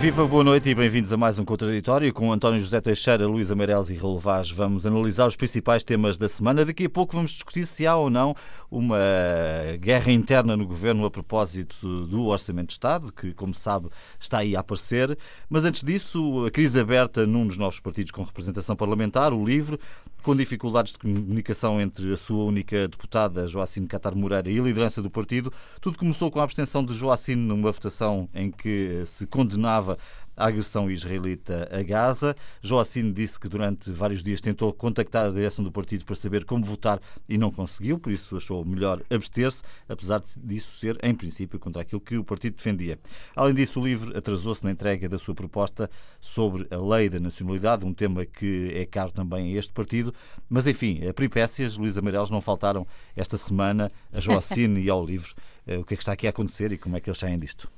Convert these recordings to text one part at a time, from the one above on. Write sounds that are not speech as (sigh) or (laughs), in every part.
Viva, boa noite e bem-vindos a mais um Contraditório com António José Teixeira, Luís Ameireles e Raul Vaz. Vamos analisar os principais temas da semana. Daqui a pouco vamos discutir se há ou não uma guerra interna no governo a propósito do Orçamento de Estado, que, como sabe, está aí a aparecer. Mas antes disso, a crise aberta num dos novos partidos com representação parlamentar, o LIVRE, com dificuldades de comunicação entre a sua única deputada, Joacine Catar Moreira, e a liderança do partido. Tudo começou com a abstenção de Joacine numa votação em que se condenava a agressão israelita a Gaza. Joacine disse que durante vários dias tentou contactar a direção do partido para saber como votar e não conseguiu, por isso achou melhor abster-se, apesar disso ser, em princípio, contra aquilo que o partido defendia. Além disso, o LIVRE atrasou-se na entrega da sua proposta sobre a lei da nacionalidade, um tema que é caro também a este partido. Mas, enfim, a peripécias, Luís Amarelos, não faltaram esta semana a Joacine e ao LIVRE. Eh, o que é que está aqui a acontecer e como é que eles saem disto?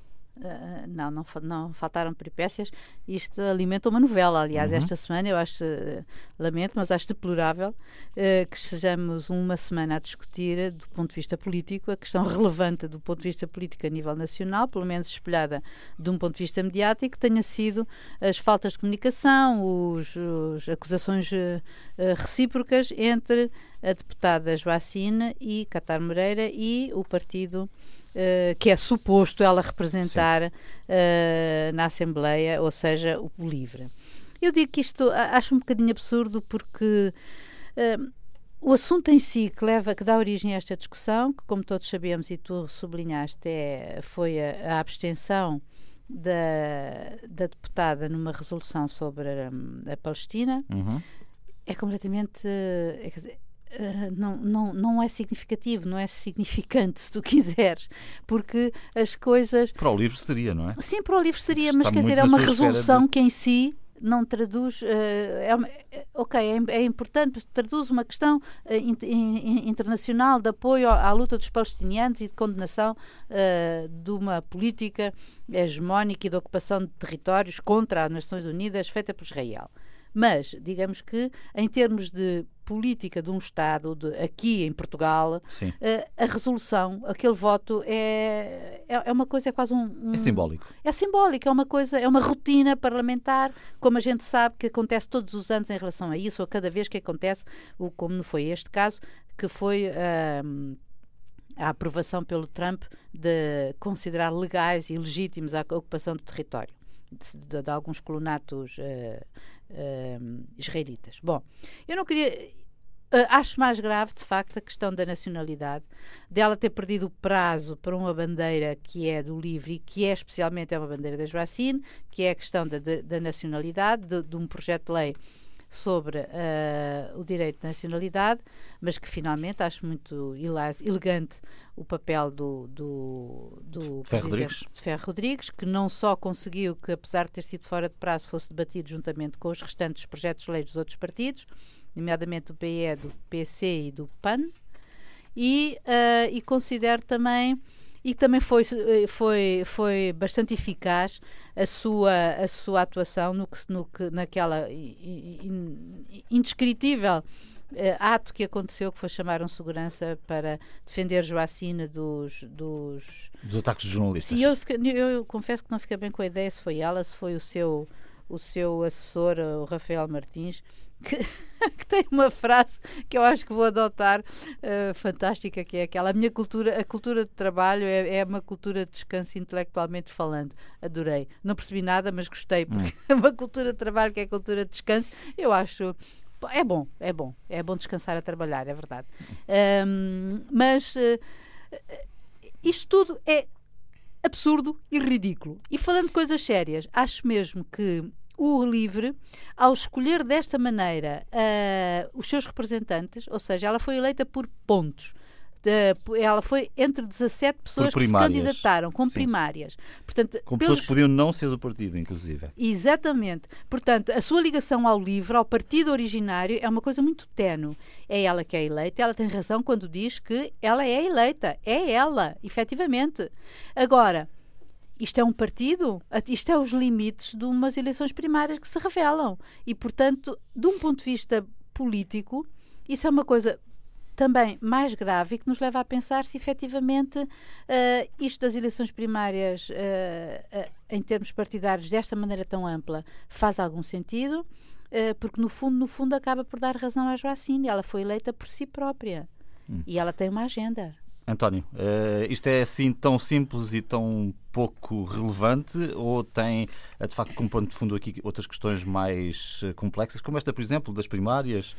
Uh, não, não, não faltaram peripécias. Isto alimenta uma novela. Aliás, uhum. esta semana eu acho, uh, lamento, mas acho deplorável uh, que estejamos uma semana a discutir, do ponto de vista político, a questão (laughs) relevante do ponto de vista político a nível nacional, pelo menos espelhada de um ponto de vista mediático, tenha sido as faltas de comunicação, os, os acusações recíprocas entre a deputada Joacine e Catar Moreira e o partido uh, que é suposto ela representar uh, na Assembleia, ou seja, o LIVRE. Eu digo que isto acho um bocadinho absurdo porque uh, o assunto em si que leva, que dá origem a esta discussão, que como todos sabemos e tu sublinhaste, é, foi a, a abstenção da, da, deputada numa resolução sobre a, a Palestina, uhum. é completamente. É, eh, não, não, não é significativo, não é significante, se tu (laughs) quiseres, porque as coisas. Para o livro seria, não é? Sim, para o livro seria, mas quer dizer, é uma resolução de... que em si não traduz. Uh, é, ok, é, é, importante, traduz uma questão uh, in, in, internacional de apoio à, à, luta dos palestinianos e de condenação uh, de uma política hegemónica e de ocupação de territórios contra as Nações Unidas feita por Israel. Mas, digamos que, em termos de política de um Estado, de, aqui em Portugal, uh, a resolução, aquele voto é, é, é, uma coisa, é quase um, um, É simbólico. É simbólico, é uma coisa, é uma rotina parlamentar, como a gente sabe que acontece todos os anos em relação a isso, ou cada vez que acontece, o, como não foi este caso, que foi. Uh, a aprovação pelo Trump de considerar legais e legítimos a ocupação do território de, de, de alguns colonatos uh, uh, israelitas. Bom, eu não queria. Uh, acho mais grave, de facto, a questão da nacionalidade, dela ter perdido o prazo para uma bandeira que é do livre e que é especialmente é uma bandeira da Joacine, que é a questão da, da nacionalidade, de, de um projeto de lei sobre uh, o direito de nacionalidade, mas que finalmente acho muito elegante o papel do, do, do Ferro Rodrigues. Ferro Rodrigues, que não só conseguiu que, apesar de ter sido fora de prazo, fosse debatido juntamente com os restantes projetos de lei dos outros partidos, nomeadamente do PE, do PC e do PAN, e, uh, e considero também e também foi, eh, foi, foi bastante eficaz a sua, a sua atuação no que, no que, naquela indescritível Uh, ato que aconteceu, que foi chamar um segurança para defender Joacine dos, dos... dos ataques de jornalistas. Eu, eu, eu, confesso que não fiquei bem com a ideia se foi ela, se foi o seu, o seu assessor, o Rafael Martins, que, (laughs) que, tem uma frase que eu acho que vou adotar uh, fantástica, que é aquela a minha cultura, a cultura de trabalho é, é, uma cultura de descanso intelectualmente falando. Adorei. Não percebi nada, mas gostei, porque hum. (laughs) é uma cultura de trabalho que é cultura de descanso, eu acho é bom, é bom, é bom descansar a trabalhar, é verdade. Um, mas uh, isto tudo é absurdo e ridículo. E falando de coisas sérias, acho mesmo que o LIVRE, ao escolher desta maneira uh, os seus representantes, ou seja, ela foi eleita por pontos. De, ela foi entre 17 pessoas que se candidataram com Sim. primárias. Portanto, com pelos... pessoas que podiam não ser do partido, inclusive. Exatamente. Portanto, a sua ligação ao livro, ao partido originário, é uma coisa muito tenue. É ela que é eleita, ela tem razão quando diz que ela é eleita. É ela, efetivamente. Agora, isto é um partido, isto é os limites de umas eleições primárias que se revelam. E, portanto, de um ponto de vista político, isso é uma coisa também mais grave e que nos leva a pensar se efetivamente uh, isto das eleições primárias uh, uh, em termos partidários desta maneira tão ampla faz algum sentido, porque no fundo, no fundo acaba por dar razão à Joacine, ela foi eleita por si própria hum. e ela tem uma agenda. António, uh, isto é assim tão simples e tão pouco relevante ou tem, eh, de facto, como pano de fundo aqui outras questões mais eh, complexas, como esta, por exemplo, das primárias?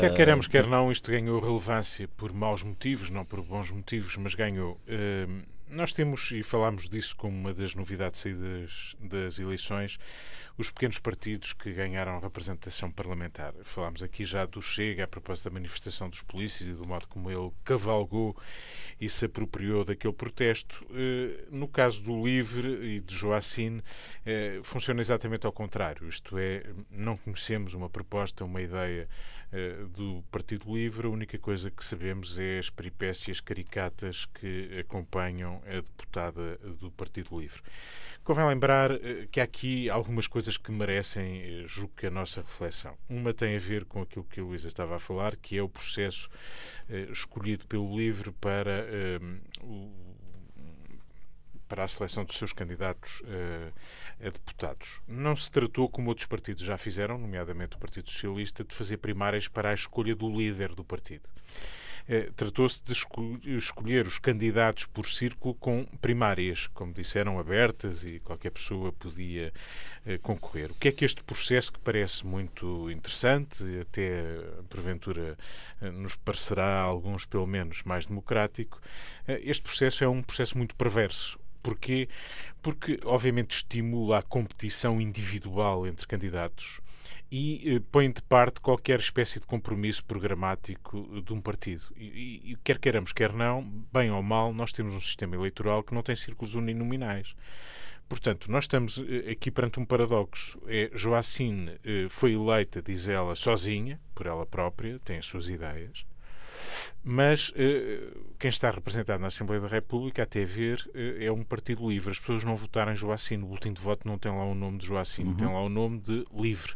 Quer queremos, quer não, isto ganhou relevância por maus motivos, não por bons motivos, mas ganhou. Nós temos, e falámos disso como uma das novidades das, das eleições, os pequenos partidos que ganharam representação parlamentar. Falámos aqui já do Chega, a propósito da manifestação dos polícias e do modo como ele cavalgou e se apropriou daquele protesto. Eh, no caso do Livre e de Joacine, eh, funciona exatamente ao contrário. Isto é, não conhecemos uma proposta, uma ideia do Partido Livre, a única coisa que sabemos é as peripécias caricatas que acompanham a deputada do Partido Livre. Convém lembrar eh, que há aqui algumas coisas que merecem, eh, julgo que, a nossa reflexão. Uma tem a ver com aquilo que a Luísa estava a falar, que é o processo escolhido pelo Livre para para a seleção dos seus candidatos a deputados. Não se tratou, como outros partidos já fizeram, nomeadamente o Partido Socialista, de fazer primárias para a escolha do líder do partido. Uh, Tratou-se de escol escolher os candidatos por círculo com primárias, como disseram, abertas e qualquer pessoa podia uh, concorrer. O que é que este processo, que parece muito interessante, até porventura nos parecerá a alguns pelo menos mais democrático, este processo é um processo muito perverso Porquê? Porque, obviamente, estimula a competição individual entre candidatos e eh, põe de parte qualquer espécie de compromisso programático de um partido. E, e, quer queiramos, quer não, bem ou mal, nós temos um sistema eleitoral que não tem círculos uninominais. Portanto, nós estamos eh, aqui perante um paradoxo. É, Joacine eh, foi eleita, diz ela, sozinha, por ela própria, tem as suas ideias. Mas uh, quem está representado na Assembleia da República, até ver, uh, é um partido livre. As pessoas não votaram em Joacim. No boletim de voto não tem lá o nome de Joacim, uhum. tem lá o nome de Livre.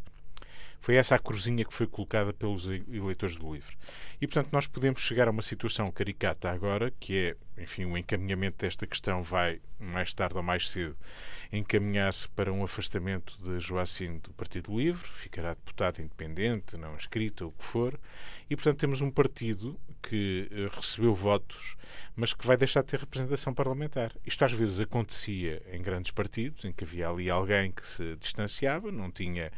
Foi essa a cruzinha que foi colocada pelos eleitores do LIVRE. E, portanto, nós podemos chegar a uma situação caricata agora, que é, enfim, o encaminhamento desta questão vai, mais tarde ou mais cedo, encaminhar-se para um afastamento de Joacim do Partido Livre, ficará deputado independente, não inscrito, o que for, e, portanto, temos um partido que uh, recebeu votos, mas que vai deixar de ter representação parlamentar. Isto às vezes acontecia em grandes partidos, em que havia ali alguém que se distanciava, não tinha,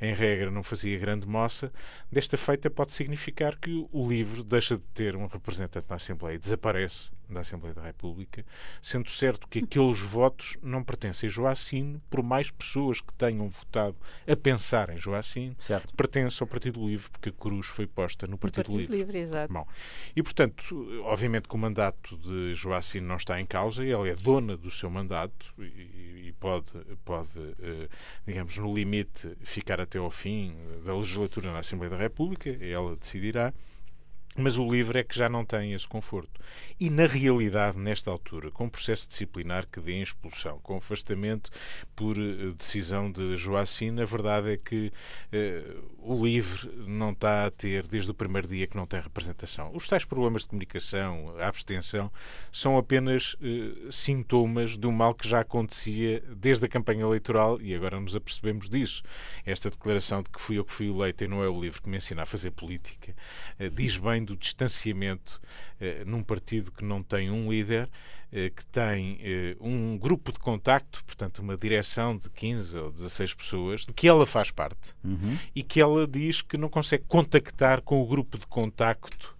em regra, não fazia grande moça. Desta feita pode significar que o LIVRE deixa de ter um representante na Assembleia e desaparece da Assembleia da República, sendo certo que aqueles votos não pertencem a Joacine, por mais pessoas que tenham votado a pensar em Joacine, certo. pertence ao Partido Livre, porque a cruz foi posta no Partido, Partido Livre. Livre exato. Bom, e, portanto, obviamente que o mandato de Joacine não está em causa, ela é dona do seu mandato e, e pode, pode eh, digamos, no limite, ficar até ao fim da legislatura na Assembleia da República, ela decidirá. Mas o livre é que já não tem esse conforto. E, na realidade, nesta altura, com processo disciplinar que dê expulsão, com afastamento por uh, decisão de Joacine, a verdade é que uh, o livre não está a ter, desde o primeiro dia, que não tem representação. Os tais problemas de comunicação, a abstenção, são apenas uh, sintomas um mal que já acontecia desde a campanha eleitoral e agora nos apercebemos disso. Esta declaração de que fui eu que fui eleito e não é o livre que me ensina a fazer política diz bem do distanciamento eh, num partido que não tem um líder, eh, que tem eh, um grupo de contacto, portanto, uma direção de 15 ou 16 pessoas, de que ela faz parte uhum. e que ela diz que não consegue contactar com o grupo de contacto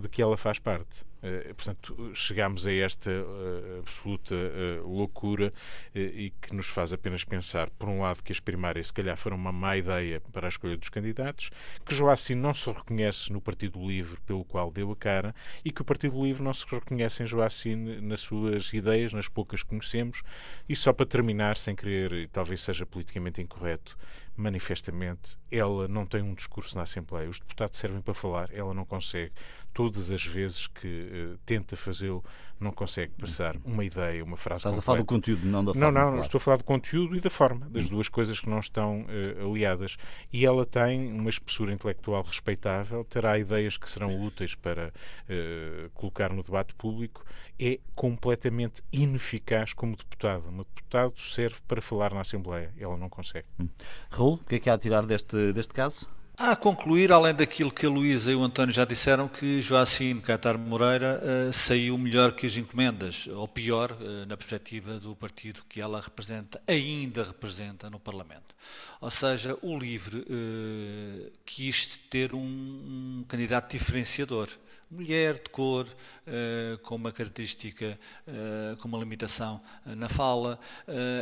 de que ela faz parte. Uh, portanto, chegamos a esta uh, absoluta uh, loucura e que nos faz apenas pensar, por um lado, que as primárias se calhar foram uma má ideia para a escolha dos candidatos, que Joacim não se reconhece no Partido Livre pelo qual deu a cara e que o Partido Livre não se reconhece em Joacim nas suas ideias, nas poucas que conhecemos. E só para terminar, sem querer, e talvez seja politicamente incorreto, manifestamente, ela não tem um discurso na Assembleia. Os deputados servem para falar, ela não consegue. Todas as vezes que uh, tenta fazê-lo, não consegue passar uma ideia, uma frase. Estás completa. a falar do conteúdo, não da forma. Não, não, claro. estou a falar do conteúdo e da forma, das duas coisas que não estão uh, aliadas. E ela tem uma espessura intelectual respeitável, terá ideias que serão úteis para uh, colocar no debate público, é completamente ineficaz como deputado. Um deputado serve para falar na Assembleia, ela não consegue. Hum. Raul, o que é que há a tirar deste, deste caso? Há a concluir, além daquilo que a Luísa e o António já disseram, que Joacim Catar Moreira uh, saiu melhor que as encomendas, ou pior, uh, na perspectiva do partido que ela representa, ainda representa no Parlamento. Ou seja, o LIVRE uh, quis ter um, um candidato diferenciador mulher de cor, uh, com uma característica, uh, com uma limitação uh, na fala,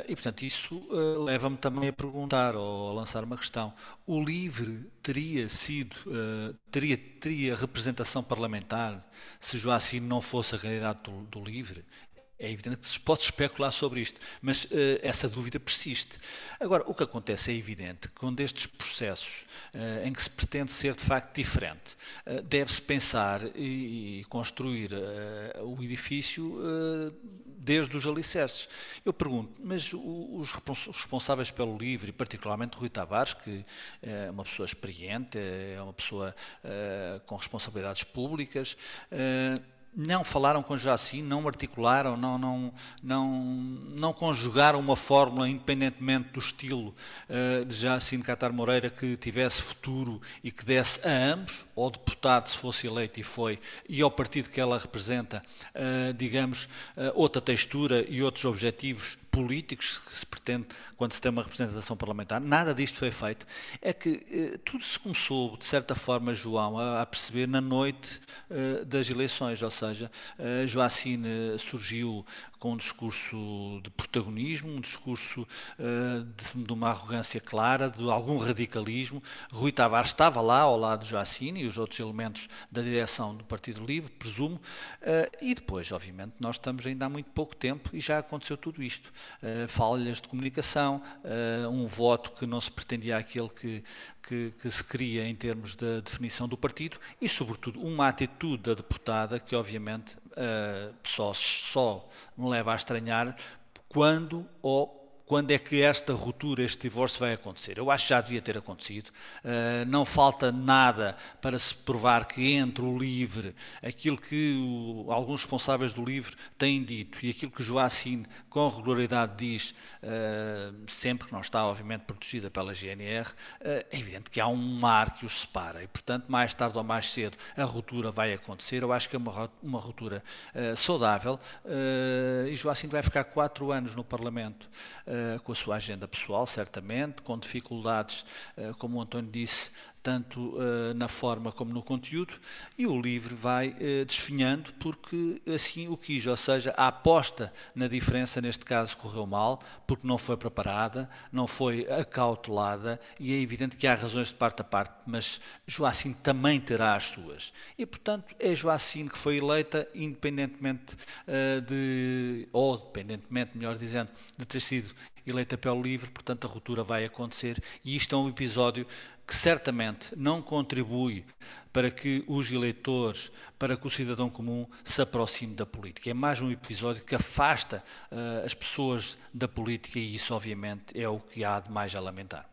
e portanto isso leva-me também a perguntar ou a lançar uma questão: o LIVRE teria sido, teria, teria representação parlamentar se Joacim não fosse a candidato do, do LIVRE? É evidente que se pode especular sobre isto, mas uh, essa dúvida persiste. Agora, o que acontece é evidente quando estes processos uh, em que se pretende ser de facto diferente, uh, deve-se pensar e, e construir o edifício desde os alicerces. Eu pergunto, mas os responsáveis pelo LIVRE, particularmente Rui Tavares, que é uma pessoa experiente, é uma pessoa com responsabilidades públicas, não falaram com Joacim, não articularam, não, não, não, não conjugaram uma fórmula, independentemente do estilo uh, de Joacim Catar Moreira, que tivesse futuro e que desse a ambos, ao deputado, se fosse eleito e foi, e ao partido que ela representa, uh, digamos, uh, outra textura e outros objetivos políticos que se pretende quando se tem uma representação parlamentar, nada disto foi feito, é que eh, tudo se começou, de certa forma, João, a, a perceber na noite eh, das eleições, ou seja, eh, Joacine surgiu com um discurso de protagonismo, um discurso uh, de, de, uma arrogância clara, de algum radicalismo. Rui Tavares estava lá ao lado de Joacine e os outros elementos da direção do Partido Livre, presumo, uh, e depois, obviamente, nós estamos ainda há muito pouco tempo e já aconteceu tudo isto. Uh, falhas de comunicação, um voto que não se pretendia aquele que, que, que, se queria em termos da definição do partido e, sobretudo, uma atitude da deputada que, obviamente, uh, só, só me leva a estranhar quando ou quando é que esta ruptura, este divórcio vai acontecer. Eu acho que já devia ter acontecido. Uh, não falta nada para se provar que entre o LIVRE, aquilo que o, alguns responsáveis do LIVRE têm dito e aquilo que Joacine com regularidade diz, uh, sempre que não está, obviamente, protegida pela GNR, uh, é evidente que há um mar que os separa e, portanto, mais tarde ou mais cedo a ruptura vai acontecer. Eu acho que é uma, uma ruptura saudável e Joacine vai ficar quatro anos no Parlamento. Eh, com a sua agenda pessoal, certamente, com dificuldades, uh, como o António disse, tanto uh, na forma como no conteúdo, e o livro vai uh, desfinhando porque assim o quis, ou seja, a aposta na diferença neste caso correu mal, porque não foi preparada, não foi acautelada, e é evidente que há razões de parte a parte, mas Joacim também terá as suas. E, portanto, é Joacim que foi eleita, independentemente uh, de, ou dependentemente, melhor dizendo, de ter sido eleita pelo livre, portanto a ruptura vai acontecer, e isto é um episódio que certamente não contribui para que os eleitores, para que o cidadão comum se aproxime da política. É mais um episódio que afasta uh, as pessoas da política e isso, obviamente, é o que há de mais a lamentar.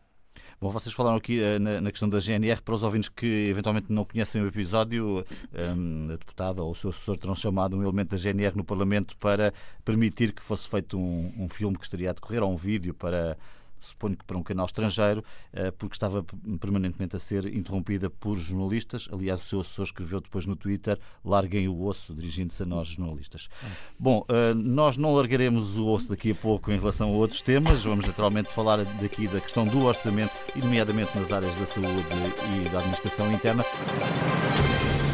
Bom, vocês falaram aqui uh, na, na, questão da GNR. Para os ouvintes que eventualmente não conhecem o episódio, um, a deputada ou o seu assessor terão chamado um elemento da GNR no Parlamento para permitir que fosse feito um, um filme que estaria a decorrer, ou um vídeo para suponho que para um canal estrangeiro, eh, porque estava permanentemente a ser interrompida por jornalistas. Aliás, o seu assessor escreveu depois no Twitter: larguem o osso, dirigindo-se a nós, jornalistas. Bom, eh, nós não largaremos o osso daqui a pouco em relação a outros temas. Vamos naturalmente falar daqui da questão do orçamento, e nomeadamente nas áreas da saúde e da administração interna.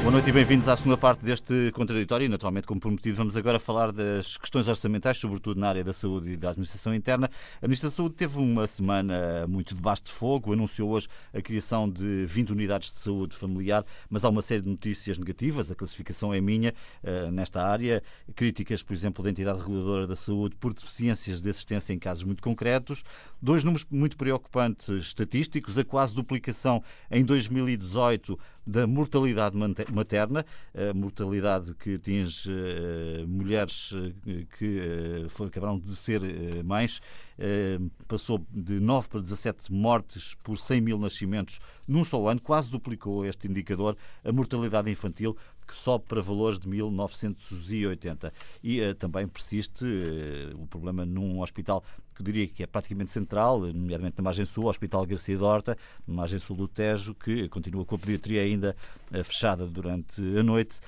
Boa noite e bem-vindos à segunda parte deste contraditório. Naturalmente, como prometido, vamos agora falar das questões orçamentais, sobretudo na área da saúde e da administração interna. A Ministra da Saúde teve uma semana muito debaixo de fogo, anunciou hoje a criação de 20 unidades de saúde familiar, mas há uma série de notícias negativas, a classificação é minha uh, nesta área. Críticas, por exemplo, da entidade reguladora da saúde por deficiências de assistência em casos muito concretos. Dois números muito preocupantes estatísticos, a quase duplicação em 2018 da mortalidade materna, a mortalidade que atinge uh, mulheres uh, que uh, acabaram de ser mães, passou de 9 para 17 mortes por 100 mil nascimentos num só ano, quase duplicou este indicador. A mortalidade infantil que sobe para valores de 1980. E uh, também persiste uh, o problema num hospital que diria que é praticamente central, nomeadamente na margem sul, o Hospital Garcia Dorta, na margem sul do Tejo, que continua com a pediatria ainda uh, fechada durante a noite,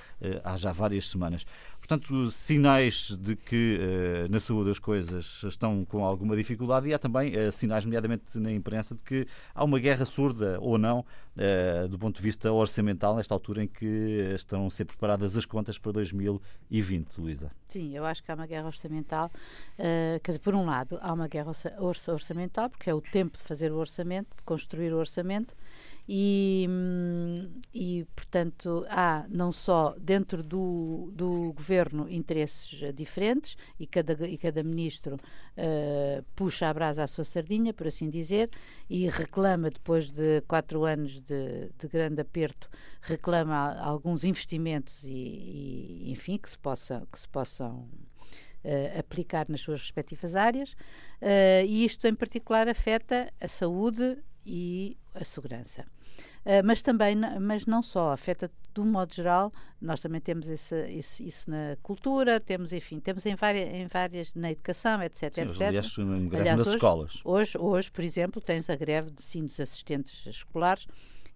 há já várias semanas. Portanto, sinais de que uh, na saúde as coisas estão com alguma dificuldade e há também uh, sinais, nomeadamente na imprensa, de que há uma guerra surda ou não, uh, do ponto de vista orçamental, nesta altura em que estão a ser preparadas as contas para 2020, Luísa. Sim, eu acho que há uma guerra orçamental. quer dizer, por um lado, há uma guerra orçamental, porque é o tempo de fazer o orçamento, de construir o orçamento e, e, portanto, há não só dentro do, do governo interesses diferentes e cada, e cada ministro uh, puxa a brasa à sua sardinha, por assim dizer, e reclama, depois de quatro anos de, de grande aperto, reclama alguns investimentos e, e, enfim, que se, possa, que se possam Uh, aplicar nas suas respectivas áreas, uh, e isto em particular afeta a saúde e a segurança. Uh, mas também, mas não só, afeta de um modo geral, nós também temos esse, esse, isso na cultura, temos, enfim, temos em várias, em várias na educação, etc, sim, etc. Aliás, aliás nas hoje, escolas. Hoje, hoje, por exemplo, tens a greve de sim dos assistentes escolares,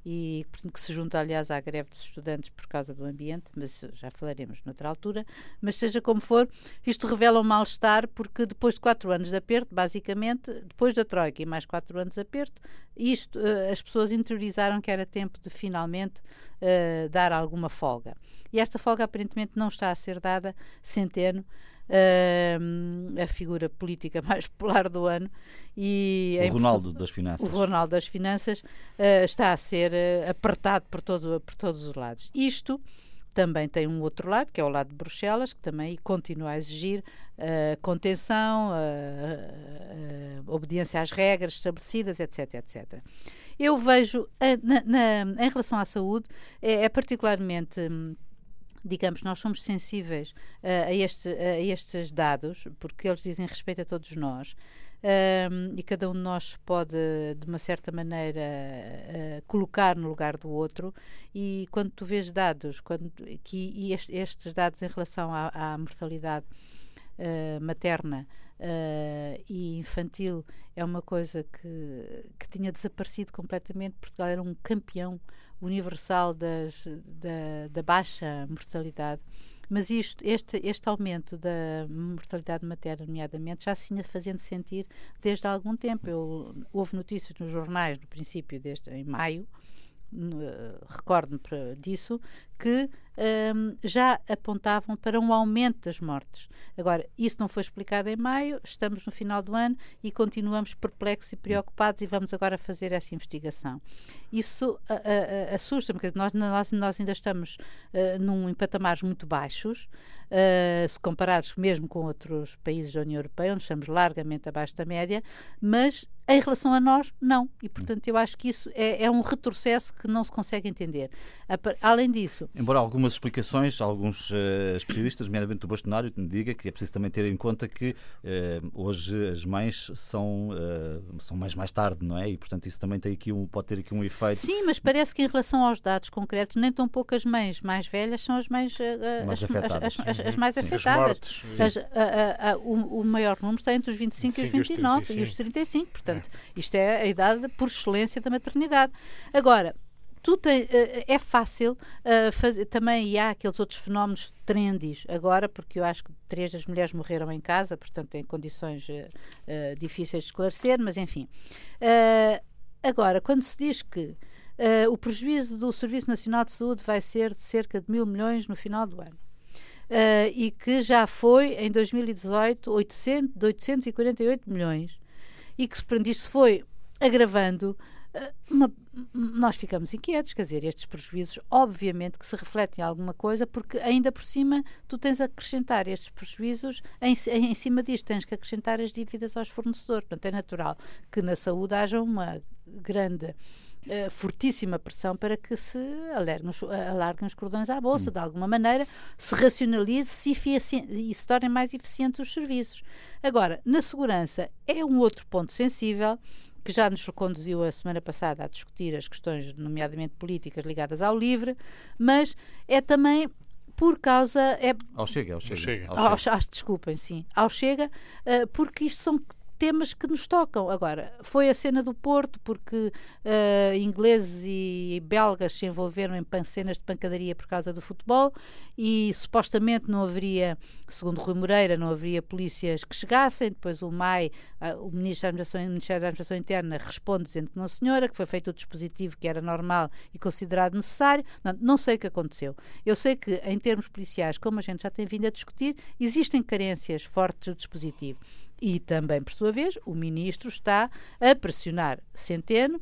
e que se junta, aliás, à greve dos estudantes por causa do ambiente, mas já falaremos noutra altura. Mas seja como for, isto revela um mal-estar, porque depois de quatro anos de aperto, basicamente, depois da Troika e mais quatro anos de aperto, isto, uh, as pessoas interiorizaram que era tempo de finalmente uh, dar alguma folga. E esta folga aparentemente não está a ser dada centeno uh, a figura política (laughs) mais popular do ano. E o Ronaldo das Finanças. O Ronaldo das Finanças uh, está a ser uh, apertado por, todo, por todos os lados. Isto também tem um outro lado, que é o lado de Bruxelas, que também continua a exigir uh, contenção, uh, uh, obediência às regras estabelecidas, etc, etc. Eu vejo, na, na, em relação à saúde, é, é particularmente hum, digamos, nós somos sensíveis uh, a, este, a estes dados, porque eles dizem respeito a todos nós. Um, e cada um de nós pode, de uma certa maneira, uh, colocar no lugar do outro. E quando tu vês dados, quando, que, este, estes dados em relação à, à mortalidade uh, materna uh, e infantil é uma coisa que, que tinha desaparecido completamente. Portugal era um campeão universal das, da, da baixa mortalidade. Mas isto, este, este aumento da mortalidade materna, nomeadamente, já se vinha fazendo sentir desde há algum tempo. Eu, houve notícias nos jornais, no princípio, desde, em maio, recordo-me disso, que um, já apontavam para um aumento das mortes. Agora, isso não foi explicado em maio, estamos no final do ano e continuamos perplexos e preocupados e vamos agora fazer essa investigação. Isso assusta-me, porque nós, nós, nós ainda estamos uh, num, em patamares muito baixos, uh, se comparados mesmo com outros países da União Europeia, onde estamos largamente abaixo da média, mas em relação a nós, não. E, portanto, eu acho que isso é, é um retrocesso que não se consegue entender. Além disso. Embora algumas explicações, alguns uh, especialistas, nomeadamente do bastonário, me diga que é preciso também ter em conta que uh, hoje as mães são, uh, são mais mais tarde, não é? E, portanto, isso também tem aqui um, pode ter aqui um efeito. Sim, mas parece que em relação aos dados concretos, nem tão poucas mães mais velhas são as mais, mais as, afetadas. As, as, as mais afetadas. Mortes, a, a, a, o, o, maior número está entre os 25, 25 e os 29 e os 35. Portanto, é. isto é a idade por excelência da maternidade. Agora, tu tem, uh, é fácil uh, fazer também e há aqueles outros fenómenos trendis agora porque eu acho que três das mulheres morreram em casa portanto em condições difíceis de esclarecer mas enfim agora quando se diz que Uh, o prejuízo do Serviço Nacional de Saúde vai ser de cerca de mil milhões no final do ano. Uh, e que já foi, em 2018, 800, de 848 milhões. E que, se isto foi agravando, uma, nós ficamos inquietos, quer dizer, estes prejuízos, obviamente que se refletem em alguma coisa, porque ainda por cima tu tens a acrescentar estes prejuízos, em, em cima disto tens que acrescentar as dívidas aos fornecedores. Portanto, é natural que na saúde haja uma grande uh, fortíssima pressão para que se alarguem os, alarguem os cordões à bolsa, hum. de alguma maneira, se racionalize -se e se tornem mais eficientes os serviços. Agora, na segurança é um outro ponto sensível que já nos conduziu a semana passada a discutir as questões, nomeadamente políticas, ligadas ao LIVRE, mas é também por causa. É, ao Chega, ao Chega. Ao chega. Ao, ao, desculpem, sim. Ao Chega, uh, porque isto são temas que nos tocam. Agora, foi a cena do Porto, porque uh, ingleses e belgas se envolveram em cenas de pancadaria por causa do futebol e supostamente não haveria, segundo Rui Moreira, não haveria polícias que chegassem. Depois o MAI, uh, o, Ministro da o Ministério da Administração Interna, responde dizendo que não, senhora, que foi feito o dispositivo que era normal e considerado necessário. Não, não sei o que aconteceu. Eu sei que, em termos policiais, como a gente já tem vindo a discutir, existem carências fortes do dispositivo. E também, por sua vez, o ministro está a pressionar Centeno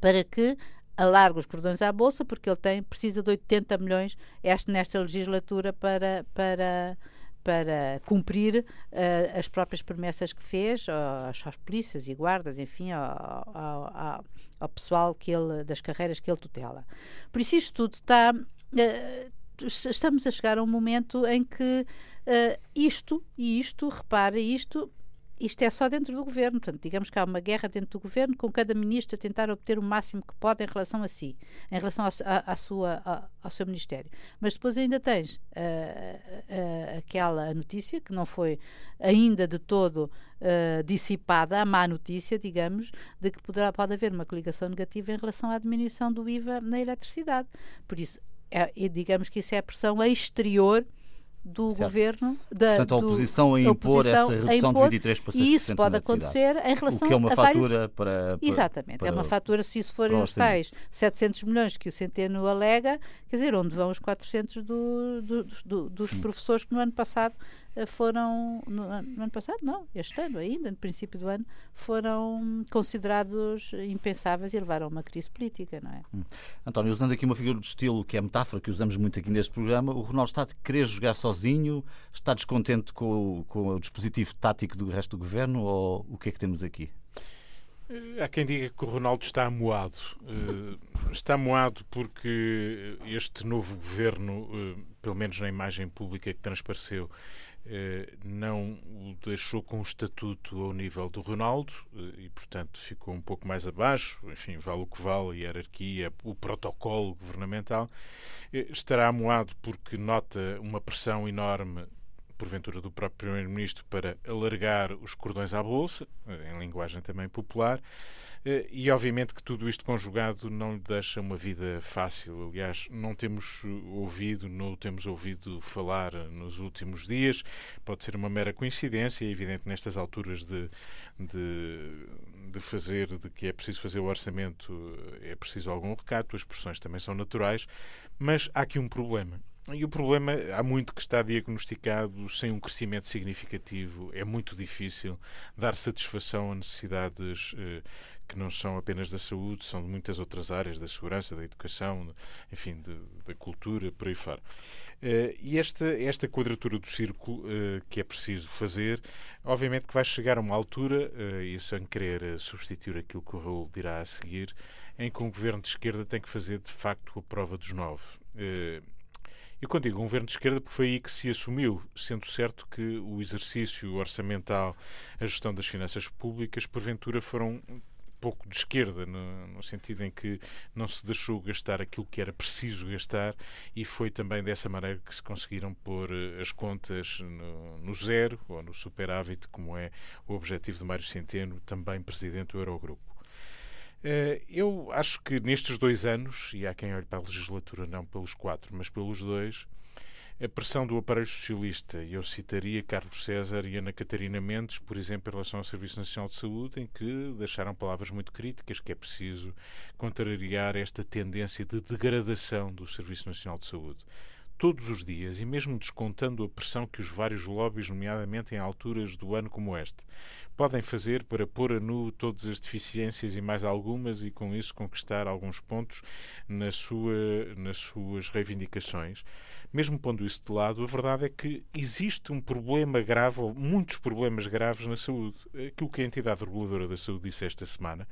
para que alargue os cordões à bolsa, porque ele tem, precisa de 80 milhões este, nesta legislatura para, para, para cumprir uh, as próprias promessas que fez aos polícias e guardas, enfim, ao, ao, ao, pessoal que ele, das carreiras que ele tutela. Por isso isto tudo está... Uh, estamos a chegar a um momento em que uh, isto e isto, repara, isto isto é só dentro do governo, portanto, digamos que há uma guerra dentro do governo, com cada ministro a tentar obter o máximo que pode em relação a si, em relação à sua, a, ao seu ministério. Mas depois ainda tens uh, uh, aquela notícia que não foi ainda de todo uh, dissipada, a má notícia, digamos, de que poderá, pode haver uma coligação negativa em relação à diminuição do IVA na eletricidade. Por isso, é, digamos que isso é a pressão exterior do certo. governo. Da, Portanto, a oposição a impor oposição essa redução impor, de 23% E isso pode acontecer em relação o que é uma a fatura vários... para, para, Exatamente, para, é uma fatura, se isso forem os tais 700 milhões que o Centeno alega, quer dizer, onde vão os 400 do, do, do, dos hum. professores que no ano passado foram, no, no, ano passado não, este ano ainda, no princípio do ano, foram considerados impensáveis e levaram a uma crise política, não é? Hum. António, usando aqui uma figura de estilo que é a metáfora que usamos muito aqui neste programa, o Ronaldo está a querer jogar sozinho, está descontente com, com o dispositivo tático do resto do governo ou o que é que temos aqui? Eh, há quem diga que o Ronaldo está amoado. Uh, está amoado porque este novo governo, pelo menos na imagem pública que transpareceu, eh, não o deixou com o estatuto ao nível do Ronaldo eh, e, portanto, ficou um pouco mais abaixo. Enfim, vale o que vale, a hierarquia, o protocolo governamental. Eh, estará amoado porque nota uma pressão enorme porventura do próprio Primeiro-Ministro para alargar os cordões à Bolsa, em linguagem também popular, eh, e obviamente que tudo isto conjugado não lhe deixa uma vida fácil. Aliás, não temos ouvido, não temos ouvido falar nos últimos dias. Pode ser uma mera coincidência, é evidente nestas alturas de, de, de fazer, de que é preciso fazer o orçamento, é preciso algum recato, as pressões também são naturais, mas há aqui um problema. E o problema, há muito que está diagnosticado sem um crescimento significativo. É muito difícil dar satisfação a necessidades eh, que não são apenas da saúde, são de muitas outras áreas, da segurança, da educação, enfim, de, da cultura, por aí fora. Eh, e esta, esta quadratura do círculo eh, que é preciso fazer, obviamente que vai chegar a uma altura, e sem querer substituir aquilo que o Raul dirá a seguir, em que um governo de esquerda tem que fazer de facto a prova dos nove eu contigo, um governo de esquerda, porque foi aí que se assumiu, sendo certo que o exercício orçamental, a gestão das finanças públicas, porventura foram pouco de esquerda, no, no, sentido em que não se deixou gastar aquilo que era preciso gastar e foi também dessa maneira que se conseguiram pôr eh, as contas no, no zero ou no superávit, como é o objetivo de Mário Centeno, também presidente do Eurogrupo. Eh, eu acho que nestes dois anos, e há quem olhe para a legislatura não pelos quatro, mas pelos dois, a pressão do aparelho socialista, eu citaria Carlos César e Ana Catarina Mendes, por exemplo, em relação ao Serviço Nacional de Saúde, em que deixaram palavras muito críticas, que é preciso contrariar esta tendência de degradação do Serviço Nacional de Saúde todos os dias, e mesmo descontando a pressão que os vários lobbies, nomeadamente em alturas do ano como este, podem fazer para pôr a nu todas as deficiências e mais algumas e com isso conquistar alguns pontos na sua, nas suas reivindicações. Mesmo pondo isso de lado, a verdade é que existe um problema grave, ou muitos problemas graves na saúde. Aquilo que a entidade reguladora da saúde disse esta semana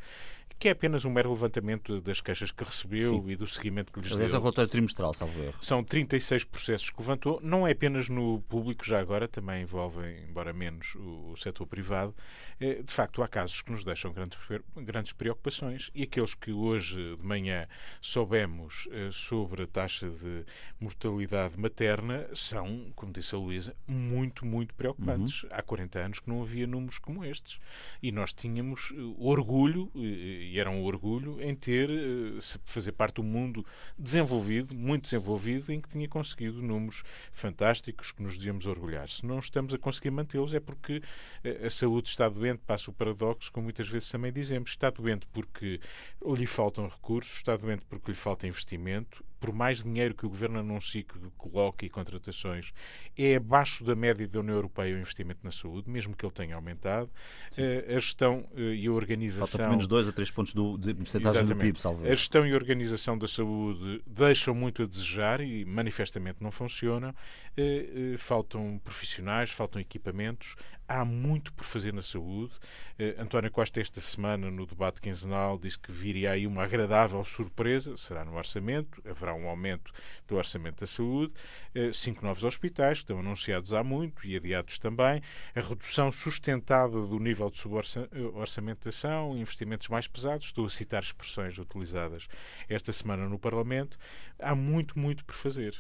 que é apenas um mero levantamento das queixas que recebeu Sim. e do seguimento que lhes Aliás, deu. Aliás, é o relatório trimestral, salvo erro. São 36 processos que levantou, não é apenas no público, já agora, também envolvem, embora menos, o, o setor privado. Eh, de facto, há casos que nos deixam grandes, grandes preocupações e aqueles que hoje de manhã soubemos eh, sobre a taxa de mortalidade materna são, como disse a Luísa, muito, muito preocupantes. Uhum. Há 40 anos que não havia números como estes. E nós tínhamos eh, orgulho e era um orgulho em ter, eh, fazer parte do mundo desenvolvido, muito desenvolvido, em que tinha conseguido números fantásticos que nos devíamos orgulhar. Se não estamos a conseguir mantê-los é porque eh, a saúde está doente, passa o paradoxo, como muitas vezes também dizemos, está doente porque lhe faltam recursos, está doente porque lhe falta investimento, por mais dinheiro que o governo anuncie que coloque e contratações, é abaixo da média da União Europeia o investimento na saúde, mesmo que ele tenha aumentado. Uh, a gestão uh, e a organização. Falta pelo menos 2 a 3 pontos do, de porcentagem do PIB, salvo. A gestão e a organização da saúde deixam muito a desejar e manifestamente não funcionam. Uh, faltam profissionais, faltam equipamentos há muito por fazer na saúde. Uh, António Costa, esta semana, no debate quinzenal, disse que viria aí uma agradável surpresa, será no orçamento, haverá um aumento do orçamento da saúde, uh, cinco novos hospitais, que estão anunciados há muito e adiados também, a redução sustentada do nível de suborçamentação, investimentos mais pesados, estou a citar expressões utilizadas esta semana no Parlamento, há muito, muito por fazer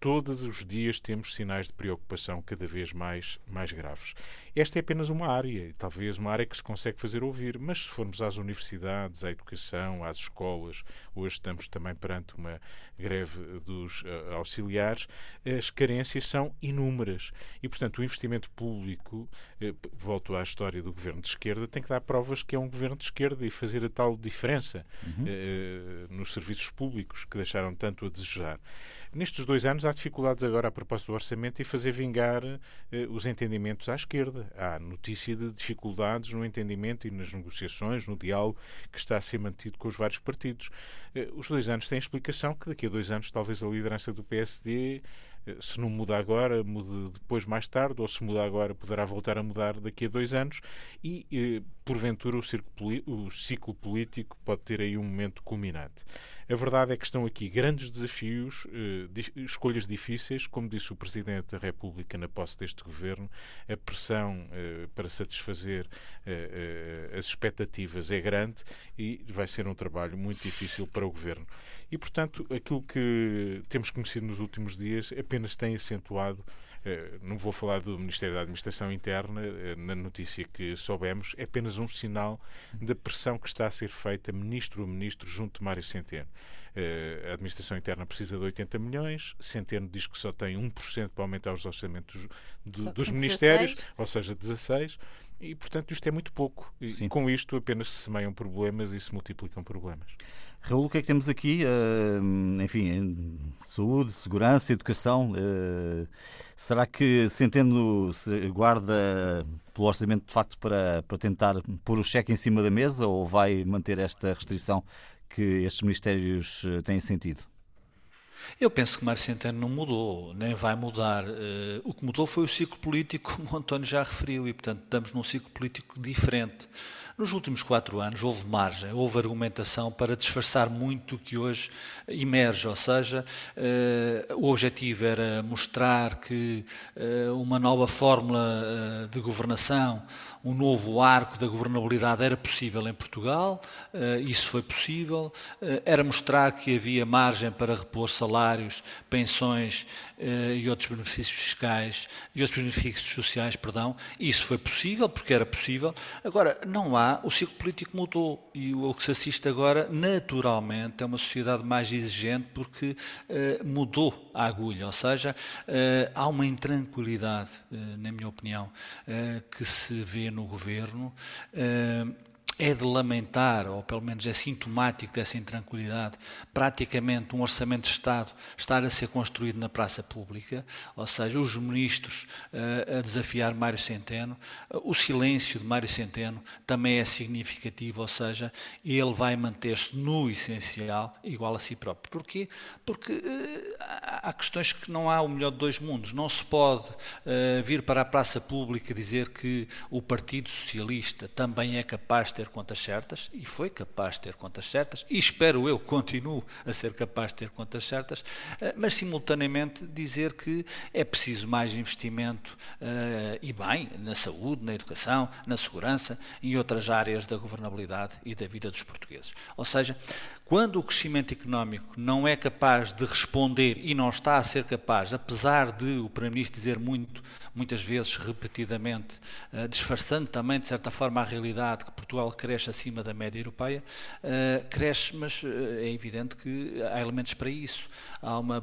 todos os dias temos sinais de preocupação cada vez mais, mais graves. Esta é apenas uma área, talvez uma área que se consegue fazer ouvir, mas se formos às universidades, à educação, às escolas, hoje estamos também perante uma greve dos uh, auxiliares, as carências são inúmeras. E, portanto, o investimento público, uh, volto à história do governo de esquerda, tem que dar provas que é um governo de esquerda e fazer a tal diferença uhum. uh, nos serviços públicos que deixaram tanto a desejar. Nestes dois anos há dificuldades agora a propósito do orçamento e fazer vingar eh, os entendimentos à esquerda. Há notícia de dificuldades no entendimento e nas negociações, no diálogo que está a ser mantido com os vários partidos. Eh, os dois anos têm explicação que daqui a dois anos talvez a liderança do PSD eh, se não muda agora, mude depois mais tarde, ou se muda agora, poderá voltar a mudar daqui a dois anos e, eh, porventura, o, o ciclo político pode ter aí um momento culminante. A verdade é que estão aqui grandes desafios, eh, escolhas difíceis, como disse o Presidente da República na posse deste governo, a pressão eh, para satisfazer eh, as expectativas é grande e vai ser um trabalho muito difícil para o governo. E, portanto, aquilo que temos conhecido nos últimos dias apenas tem acentuado não vou falar do Ministério da Administração Interna, na notícia que soubemos, é apenas um sinal da pressão que está a ser feita ministro a ministro junto de Mário Centeno. Eh, a administração interna precisa de 80 milhões, Centeno diz que só tem 1% para aumentar os orçamentos do, dos ministérios, 16. ou seja, 16, e portanto isto é muito pouco. E Sim. com isto apenas se semeiam problemas e se multiplicam problemas. Raul, o que é que temos aqui? Uh, enfim, saúde, segurança, educação. Uh, será que Centeno se guarda pelo orçamento de facto para, para tentar pôr o cheque em cima da mesa ou vai manter esta restrição que estes ministérios eh, têm sentido? Eu penso que Mário Centeno não mudou, nem vai mudar. Uh, o que mudou foi o ciclo político, (laughs) como o António já referiu, e, portanto, estamos num ciclo político diferente. Nos últimos quatro anos houve margem, houve argumentação para disfarçar muito o que hoje emerge, ou seja, uh, o objetivo era mostrar que uh, uma nova fórmula de governação, um novo arco da governabilidade era possível em Portugal, isso foi possível, era mostrar que havia margem para repor salários, pensões e outros benefícios fiscais e outros benefícios sociais, perdão, isso foi possível porque era possível. Agora, não há o ciclo político mudou e o que se assiste agora, naturalmente, é uma sociedade mais exigente porque uh, mudou a agulha, ou seja, uh, há uma intranquilidade, na minha opinião, que se vê no governo é de lamentar, ou pelo menos é sintomático dessa intranquilidade, praticamente um orçamento de Estado estar a ser construído na praça pública, ou seja, os ministros uh, a desafiar Mário Centeno, uh, o silêncio de Mário Centeno também é significativo, ou seja, ele vai manter-se no essencial igual a si próprio. Porquê? Porque uh, há questões que não há o melhor de dois mundos. Não se pode vir para a praça pública dizer que o Partido Socialista também é capaz de ter contas certas, e foi capaz de ter contas certas, e espero eu continuo a ser capaz de ter contas certas, eh, mas simultaneamente dizer que é preciso mais investimento uh, e bem na saúde, na educação, na segurança e outras áreas da governabilidade e da vida dos portugueses. Ou seja, quando o crescimento económico não é capaz de responder e não está a ser capaz, apesar de o Primeiro-Ministro dizer muito, muitas vezes repetidamente, uh, disfarçando também de certa forma a realidade que Portugal cresce acima da média europeia, uh, cresce, mas uh, é evidente que há elementos para isso. Há uma,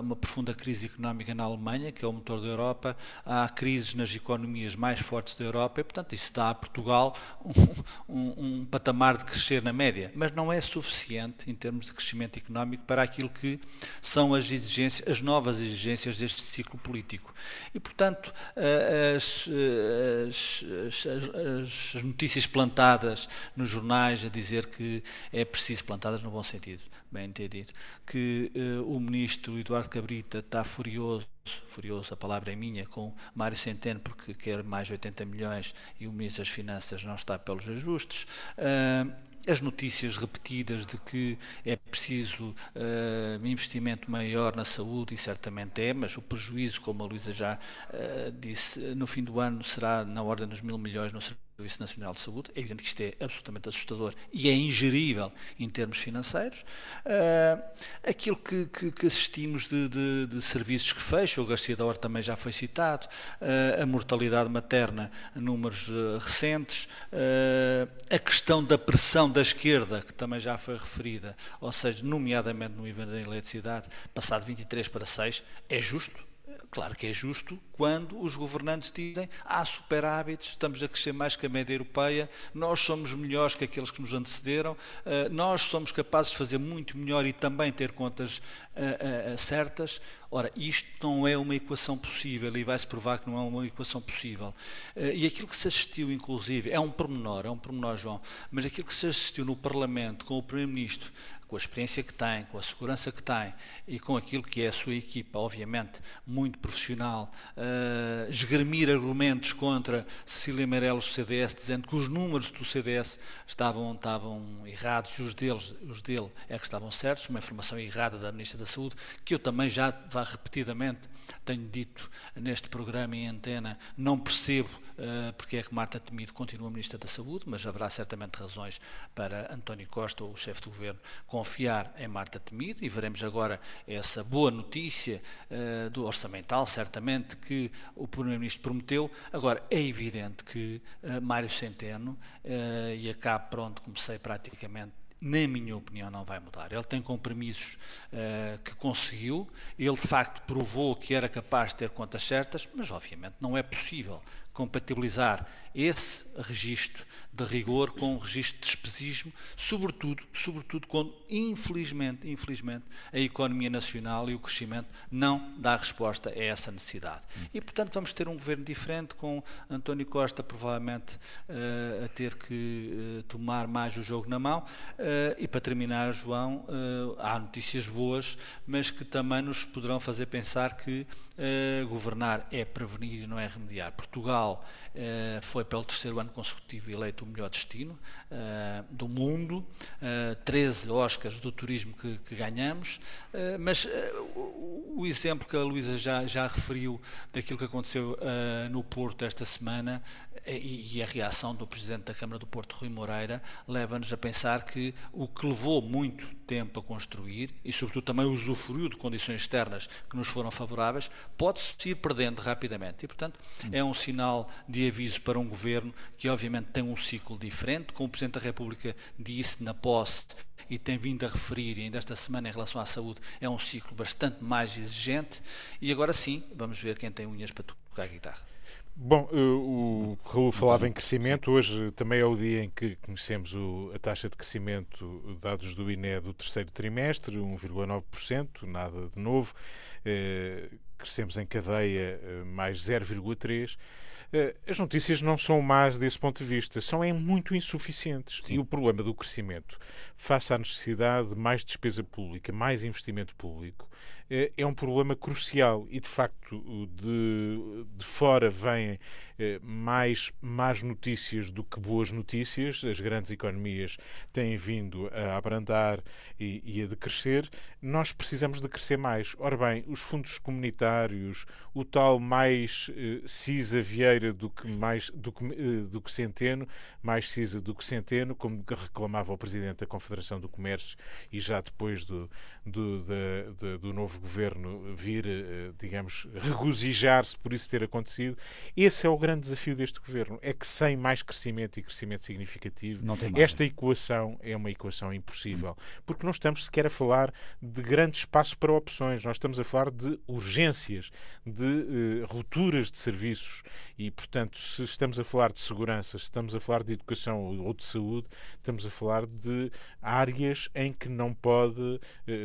uma profunda crise económica na Alemanha, que é o motor da Europa, há crises nas economias mais fortes da Europa e, portanto, isso dá a Portugal (laughs) um, um, um patamar de crescer na média, mas não é suficiente suficiente em termos de crescimento económico para aquilo que são as exigências, as novas exigências deste ciclo político. E, portanto, as, as, as, as notícias plantadas nos jornais a dizer que é preciso, plantadas no bom sentido, bem entendido, que uh, o ministro Eduardo Cabrita está furioso furioso, a palavra é minha, com Mário Centeno, porque quer mais 80 milhões e o Ministro das Finanças não está pelos ajustes. Uh, as notícias repetidas de que é preciso uh, investimento maior na saúde, e certamente é, mas o prejuízo, como a Luísa já uh, disse, no fim do ano será na ordem dos mil milhões no Serviço Nacional de Saúde. É evidente que isto é absolutamente assustador e é ingerível em termos financeiros. Uh, aquilo que, que, que assistimos de, de, de, serviços que fecham, o Garcia da Horta também já foi citado, uh, a mortalidade materna, números uh, recentes, a questão da pressão da esquerda, que também já foi referida, ou seja, nomeadamente no IVA da eletricidade, passado de 23 para 6, é justo Claro que é justo quando os governantes dizem há superávites, estamos a crescer mais que a média europeia, nós somos melhores que aqueles que nos antecederam, eh, nós somos capazes de fazer muito melhor e também ter contas eh, eh, certas. Ora, isto não é uma equação possível e vai-se provar que não é uma equação possível. E aquilo que se assistiu, inclusive, é um pormenor, é um pormenor, João, mas aquilo que se assistiu no Parlamento com o Primeiro-Ministro com a experiência que tem, com a segurança que tem e com aquilo que é a sua equipa, obviamente, muito profissional, uh, esgrimir argumentos contra Cecília Meirelles do CDS, dizendo que os números do CDS estavam, estavam errados e os, deles, os dele é que estavam certos, uma informação errada da Ministra da Saúde, que eu também já vá repetidamente tenho dito neste programa em antena, não percebo uh, porque é que Marta Temido continua Ministra da Saúde, mas haverá certamente razões para António Costa, o chefe do governo, confiar em Marta Temido e veremos agora essa boa notícia uh, do orçamental, certamente, que o Primeiro-Ministro prometeu. Agora, é evidente que uh, Mário Centeno, e acá pronto, comecei praticamente na minha opinião, não vai mudar. Ele tem compromissos uh, que conseguiu, ele de facto provou que era capaz de ter contas certas, mas obviamente não é possível compatibilizar esse registro de rigor com o registro de despesismo, sobretudo, sobretudo quando, infelizmente, infelizmente, a economia nacional e o crescimento não dá resposta a essa necessidade. E, portanto, vamos ter um governo diferente, com António Costa provavelmente uh, a ter que uh, tomar mais o jogo na mão. Uh, e, para terminar, João, há notícias boas, mas que também nos poderão fazer pensar que governar é prevenir e não é remediar. Portugal foi foi pelo terceiro ano consecutivo eleito o melhor destino uh, do mundo, uh, eh, 13 Oscars do turismo que, que ganhamos, uh, mas o o exemplo que a Luísa já, já referiu daquilo que aconteceu uh, no Porto esta semana e, e, a reação do Presidente da Câmara do Porto, Rui Moreira, leva-nos a pensar que o que levou muito tempo a construir e, sobretudo, também usufruiu de condições externas que nos foram favoráveis, pode-se ir perdendo rapidamente. E, portanto, é um sinal de aviso para um governo que, obviamente, tem um ciclo diferente, como o Presidente da República disse na posse e tem vindo a referir, ainda esta semana, em relação à saúde, é um ciclo bastante mais exigente. E agora sim, vamos ver quem tem unhas para tocar a guitarra. Bom, eh, o Raul falava em crescimento. Hoje também é o dia em que conhecemos o, a taxa de crescimento, dados do INE do terceiro trimestre, 1,9%, nada de novo. Eh, crescemos em cadeia eh, mais 0,3%. Eh, as notícias não são más desse ponto de vista, são é muito insuficientes. Sim. E o problema do crescimento, face à necessidade de mais despesa pública, mais investimento público, eh, é um problema crucial. E, de facto, de, de fora vêm eh, mais más notícias do que boas notícias. As grandes economias têm vindo a abrandar e, e a decrescer. Nós precisamos de crescer mais. Ora bem, os fundos comunitários, o tal mais CISA Vieira do que, mais, do, que, eh, do que Centeno, mais CISA do que Centeno, como reclamava o Presidente da Confederação do Comércio e já depois do, do, da, do novo governo vir, eh, digamos, regozijar-se por isso ter acontecido. Esse é o grande desafio deste governo é que sem mais crescimento e crescimento significativo, esta equação é uma equação impossível. Hum. Porque não estamos sequer a falar de grande espaço para opções, nós estamos a falar de urgências, de uh, rupturas de serviços e, portanto, se estamos a falar de segurança, se estamos a falar de educação ou de saúde, estamos a falar de áreas em que não pode, uh,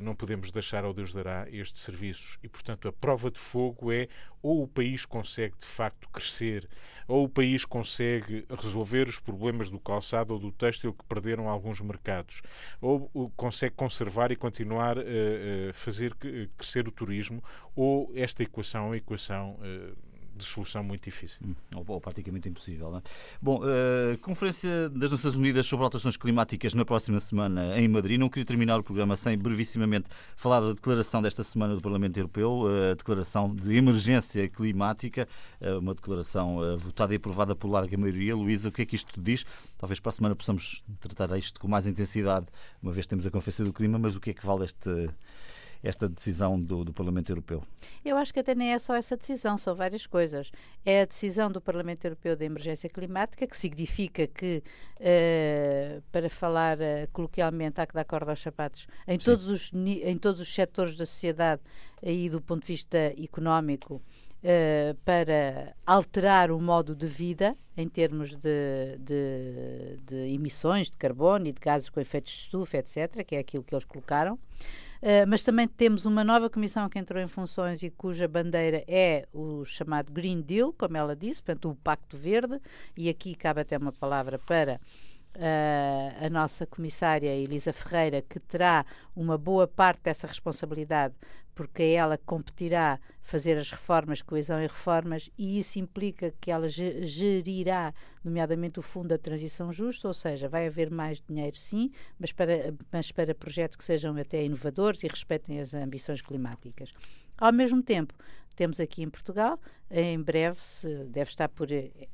não podemos deixar ao Deus dará estes serviços. E, portanto, a prova de fogo é ou o país consegue de facto crescer, ou o país consegue resolver os problemas do calçado ou do têxtil que perderam alguns mercados, ou consegue conservar e continuar a fazer crescer o turismo, ou esta equação é uma equação de solução muito difícil. Hum, ou, ou, praticamente impossível. Não é? Bom, uh, Conferência das Nações Unidas sobre Alterações Climáticas na próxima semana em Madrid. Não queria terminar o programa sem brevissimamente falar da declaração desta semana do Parlamento Europeu, a declaração de emergência climática, uma declaração votada e aprovada por larga maioria. Luísa, o que é que isto diz? Talvez para a semana possamos tratar isto com mais intensidade, uma vez temos a Conferência do Clima, mas o que é que vale este esta decisão do, do, Parlamento Europeu? Eu acho que até nem é só essa decisão, são várias coisas. É a decisão do Parlamento Europeu da emergência climática, que significa que, uh, para falar uh, coloquialmente, há que dar corda aos sapatos em todos, os, em todos os setores da sociedade e do ponto de vista económico. Uh, para alterar o modo de vida em termos de, de, de, emissões de carbono e de gases com efeitos de estufa, etc., que é aquilo que eles colocaram. Uh, mas também temos uma nova comissão que entrou em funções e cuja bandeira é o chamado Green Deal, como ela disse, portanto, o Pacto Verde, e aqui cabe até uma palavra para Uh, a nossa comissária Elisa Ferreira, que terá uma boa parte dessa responsabilidade, porque é ela que competirá fazer as reformas, coesão e reformas, e isso implica que ela gerirá, nomeadamente, o Fundo da Transição Justa, ou seja, vai haver mais dinheiro, sim, mas para, mas para projetos que sejam até inovadores e respeitem as ambições climáticas. Ao mesmo tempo, temos aqui em Portugal, em breve, se deve estar por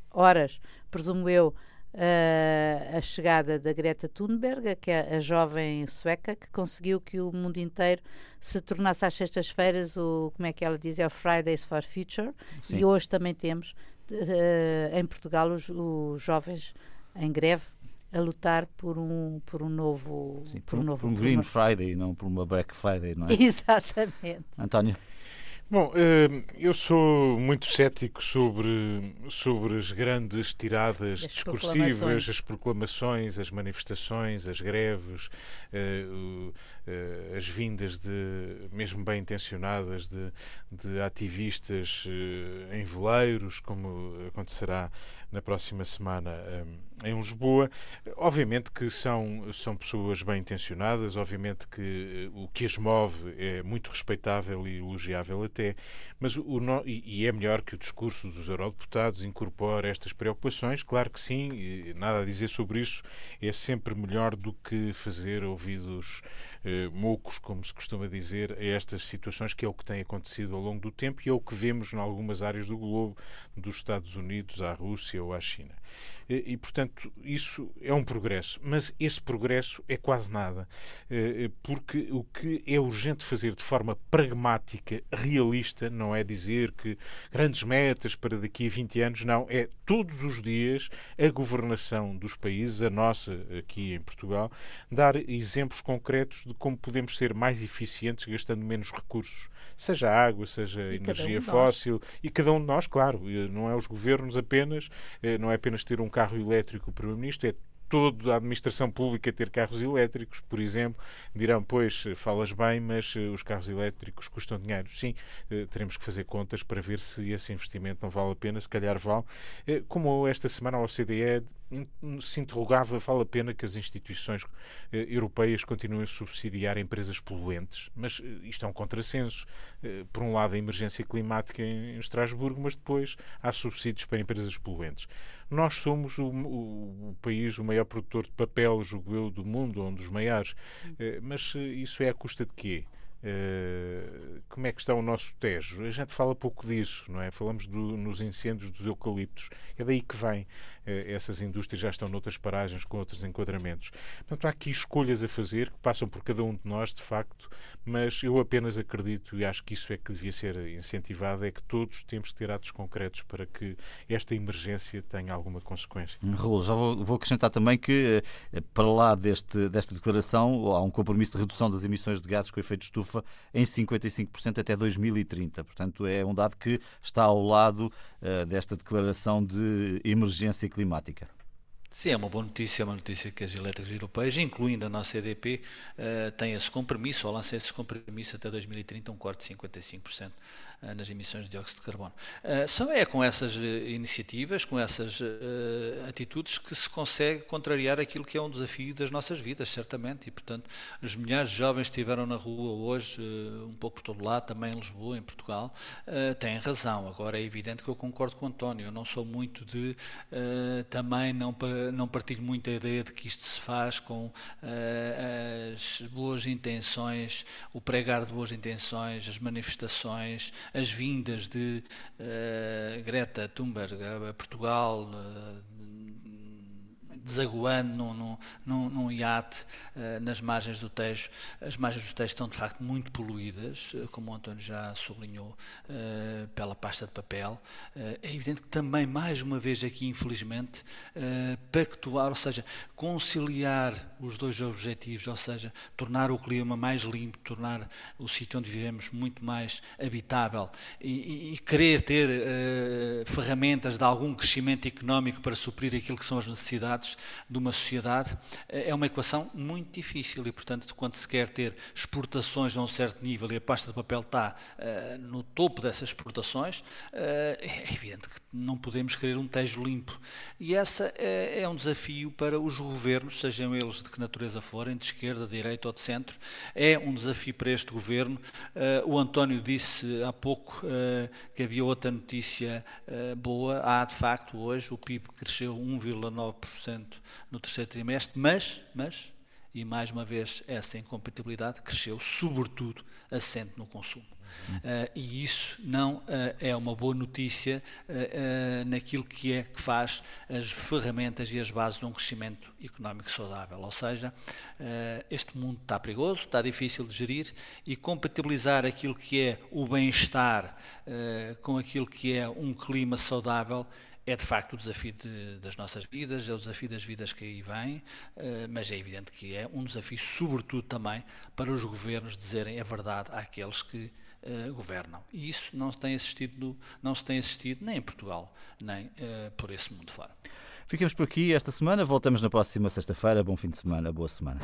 horas, presumo eu, uh, a chegada da Greta Thunberg, que é a jovem sueca que conseguiu que o mundo inteiro se tornasse às sextas-feiras o, como é que ela diz, é o Fridays for Future. Sim. E hoje também temos uh, em Portugal os, os jovens em greve a lutar por um por um novo Sim, por, um novo por um Green Friday não por uma Black Friday não é (laughs) exatamente António Bom, eh, eu sou muito cético sobre, sobre as grandes tiradas as discursivas, as proclamações, as manifestações, as greves, eh, eh, as vindas de, mesmo bem intencionadas, de, de ativistas em veleiros, como acontecerá na próxima semana em Lisboa. Obviamente que são, são pessoas bem intencionadas, obviamente que o que as move é muito respeitável e elogiável até, mas o, e é melhor que o discurso dos eurodeputados incorpore estas preocupações, claro que sim, nada a dizer sobre isso, é sempre melhor do que fazer ouvidos eh, moucos, como se costuma dizer, a estas situações, que é o que tem acontecido ao longo do tempo e é o que vemos em algumas áreas do globo, dos Estados Unidos à Rússia ou à China. E, e, portanto, isso é um progresso. Mas esse progresso é quase nada. Eh, eh, porque o que é urgente fazer de forma pragmática, realista, não é dizer que grandes metas para daqui a 20 anos, não. É todos os dias a governação dos países, a nossa aqui em Portugal, dar exemplos concretos de como podemos ser mais eficientes gastando menos recursos, seja água, seja e energia um fóssil, e cada um de nós, claro, não é os governos apenas, eh, não é apenas ter um carro elétrico o Primeiro-Ministro, é toda a administração pública ter carros elétricos, por exemplo, dirão, pois, falas bem, mas eh, os carros elétricos custam dinheiro. Sim, eh, teremos que fazer contas para ver se esse investimento não vale a pena, se calhar vale. Como esta semana a OCDE se interrogava, vale a pena que as instituições eh, europeias continuem a subsidiar empresas poluentes, mas eh, isto é um contrassenso. Eh, por um lado, a emergência climática em, em Estrasburgo, mas depois há subsídios para empresas poluentes. Nós somos o, o, o, país, o maior produtor de papel, julgo eu, do mundo, um dos maiores, mas isso é à custa de quê? Uh, como é que está o nosso Tejo? A gente fala pouco disso, não é? Falamos do, nos incêndios dos eucaliptos. É daí que vem. Uh, essas indústrias já estão noutras paragens com outros enquadramentos. Portanto, há aqui escolhas a fazer que passam por cada um de nós, de facto, mas eu apenas acredito e acho que isso é que devia ser incentivado, é que todos temos que ter atos concretos para que esta emergência tenha alguma consequência. Raul, já vou, vou acrescentar também que, eh, para lá deste, desta declaração, há um compromisso de redução das emissões de gases com efeito de em 55% até 2030. Portanto, é um dado que está ao lado uh, desta declaração de emergência climática. Sim, é uma boa notícia, é uma notícia que as elétricas europeias, incluindo a nossa EDP, uh, têm esse compromisso, ou lançam esse compromisso até 2030, um corte de 55% uh, nas emissões de dióxido de carbono. Uh, só é com essas iniciativas, com essas atitudes, que se consegue contrariar aquilo que é um desafio das nossas vidas, certamente, e portanto, os milhares de jovens que estiveram na rua hoje, um pouco por todo lado, também em Lisboa, em Portugal, têm razão. Agora é evidente que eu concordo com o António, eu não sou muito de também não não partilho muito a ideia de que isto se faz com as boas intenções, o pregar de boas intenções, as manifestações, as vindas de uh, Greta Thunberg a Portugal, uh, desaguando num, num, num, num iate uh, nas margens do Tejo. As margens do Tejo estão de facto muito poluídas, uh, como o António já sublinhou, uh, pela pasta de papel. é evidente que também, mais uma vez aqui, infelizmente, pactuar, ou seja, conciliar os dois objetivos, ou seja, tornar o clima mais limpo, tornar o sítio onde vivemos muito mais habitável e, e, e querer ter ferramentas de algum crescimento económico para suprir aquilo que são as necessidades de uma sociedade, eh, é uma equação muito difícil e, portanto, quando se quer ter exportações a um certo nível e a pasta de papel está uh, no topo dessas exportações, uh, é evidente que não podemos querer um tejo limpo. E essa é, é, um desafio para os governos, sejam eles de que natureza forem, de esquerda, de direita ou de centro, é um desafio para este governo. Uh, o António disse há pouco que havia outra notícia boa. Há, de facto, hoje o PIB cresceu 1,9% no terceiro trimestre, mas, mas, e mais uma vez essa incompatibilidade cresceu, sobretudo, assente no consumo. Uh, e isso não uh, é uma boa notícia uh, naquilo que é que faz as ferramentas e as bases de um crescimento económico saudável. Ou seja, este mundo está perigoso, está difícil de gerir e compatibilizar aquilo que é o bem-estar com aquilo que é um clima saudável é de facto o desafio de, das nossas vidas, é o desafio das vidas que aí vêm, mas é evidente que é um desafio, sobretudo também, para os governos dizerem a verdade àqueles que uh, governam. E isso não se tem assistido, não se tem assistido nem em Portugal, nem uh, por esse mundo fora. Ficamos por aqui esta semana, voltamos na próxima sexta-feira. Bom fim de semana, boa semana.